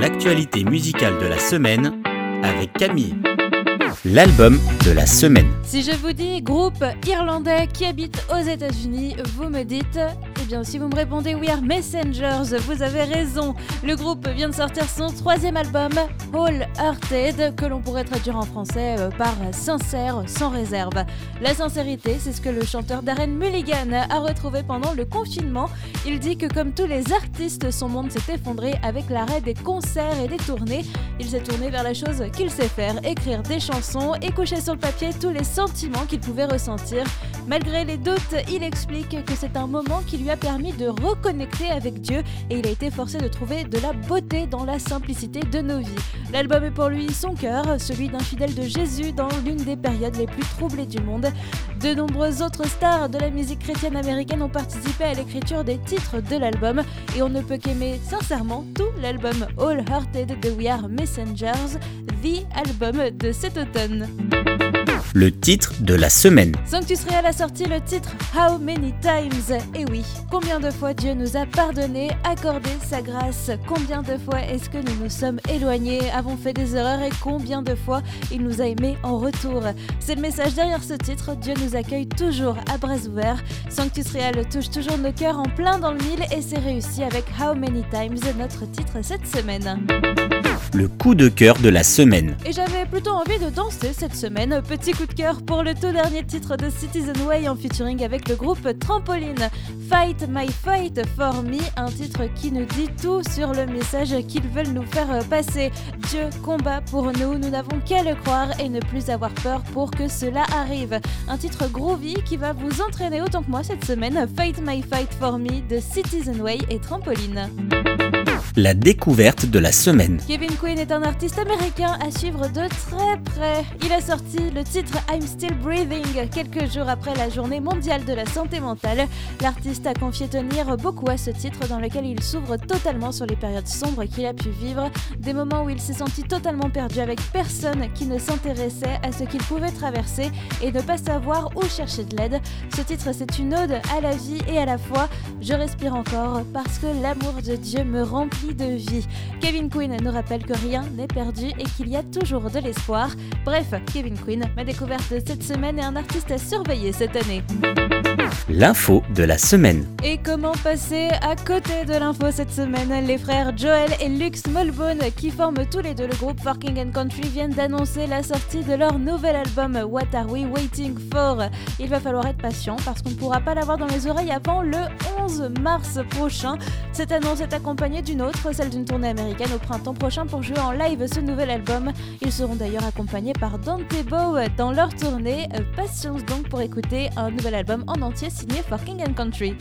l'actualité musicale de la semaine avec Camille. L'album de la semaine. Si je vous dis groupe irlandais qui habite aux États-Unis, vous me dites Eh bien, si vous me répondez We Are Messengers, vous avez raison. Le groupe vient de sortir son troisième album, All Hearted, que l'on pourrait traduire en français euh, par sincère, sans réserve. La sincérité, c'est ce que le chanteur Darren Mulligan a retrouvé pendant le confinement. Il dit que comme tous les artistes, son monde s'est effondré avec l'arrêt des concerts et des tournées. Il s'est tourné vers la chose qu'il sait faire, écrire des chansons et coucher sur le papier tous les sentiments qu'il pouvait ressentir. Malgré les doutes, il explique que c'est un moment qui lui a permis de reconnecter avec Dieu et il a été forcé de trouver de la beauté dans la simplicité de nos vies. L'album est pour lui son cœur, celui d'un fidèle de Jésus dans l'une des périodes les plus troublées du monde. De nombreuses autres stars de la musique chrétienne américaine ont participé à l'écriture des titres de l'album et on ne peut qu'aimer sincèrement tout l'album All Hearted de We Are Messengers, The Album de cet automne le titre de la semaine. Sanctus Real a sorti le titre How Many Times? Et oui, combien de fois Dieu nous a pardonné, accordé sa grâce? Combien de fois est-ce que nous nous sommes éloignés, avons fait des erreurs et combien de fois il nous a aimés en retour? C'est le message derrière ce titre, Dieu nous accueille toujours à bras ouverts. Sanctus Real touche toujours nos cœurs en plein dans le mille et c'est réussi avec How Many Times, notre titre cette semaine. Le coup de cœur de la semaine. Et j'avais plutôt envie de danser cette semaine. Petit coup de cœur pour le tout dernier titre de Citizen Way en featuring avec le groupe Trampoline. Fight My Fight for Me, un titre qui nous dit tout sur le message qu'ils veulent nous faire passer. Dieu combat pour nous, nous n'avons qu'à le croire et ne plus avoir peur pour que cela arrive. Un titre groovy qui va vous entraîner autant que moi cette semaine. Fight My Fight for Me de Citizen Way et Trampoline la découverte de la semaine. Kevin Quinn est un artiste américain à suivre de très près. Il a sorti le titre I'm Still Breathing quelques jours après la journée mondiale de la santé mentale. L'artiste a confié tenir beaucoup à ce titre dans lequel il s'ouvre totalement sur les périodes sombres qu'il a pu vivre, des moments où il s'est senti totalement perdu avec personne qui ne s'intéressait à ce qu'il pouvait traverser et ne pas savoir où chercher de l'aide. Ce titre c'est une ode à la vie et à la foi. Je respire encore parce que l'amour de Dieu me remplit de vie. Kevin Quinn nous rappelle que rien n'est perdu et qu'il y a toujours de l'espoir. Bref, Kevin Quinn, ma découverte de cette semaine est un artiste à surveiller cette année. L'info de la semaine. Et comment passer à côté de l'info cette semaine? Les frères Joel et Lux Mulbone, qui forment tous les deux le groupe Working and Country, viennent d'annoncer la sortie de leur nouvel album What Are We Waiting For? Il va falloir être patient parce qu'on ne pourra pas l'avoir dans les oreilles avant le 11 mars prochain. Cette annonce est accompagnée d'une autre, celle d'une tournée américaine au printemps prochain pour jouer en live ce nouvel album. Ils seront d'ailleurs accompagnés par Dante Bow dans leur tournée. Patience donc pour écouter un nouvel album en entier signé for King and Country.